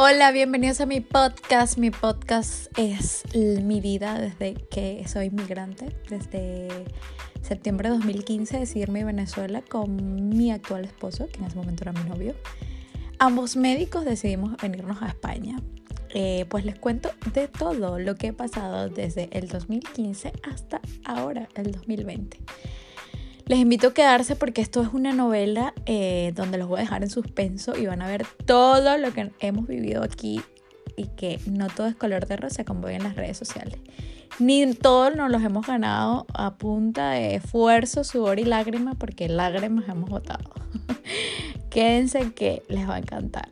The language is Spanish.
Hola, bienvenidos a mi podcast. Mi podcast es mi vida desde que soy migrante, desde septiembre de 2015 decidí irme a Venezuela con mi actual esposo, que en ese momento era mi novio. Ambos médicos decidimos venirnos a España. Eh, pues les cuento de todo lo que he pasado desde el 2015 hasta ahora, el 2020. Les invito a quedarse porque esto es una novela eh, donde los voy a dejar en suspenso y van a ver todo lo que hemos vivido aquí y que no todo es color de rosa como ven en las redes sociales. Ni todos nos los hemos ganado a punta de esfuerzo, sudor y lágrimas porque lágrimas hemos votado. Quédense que les va a encantar.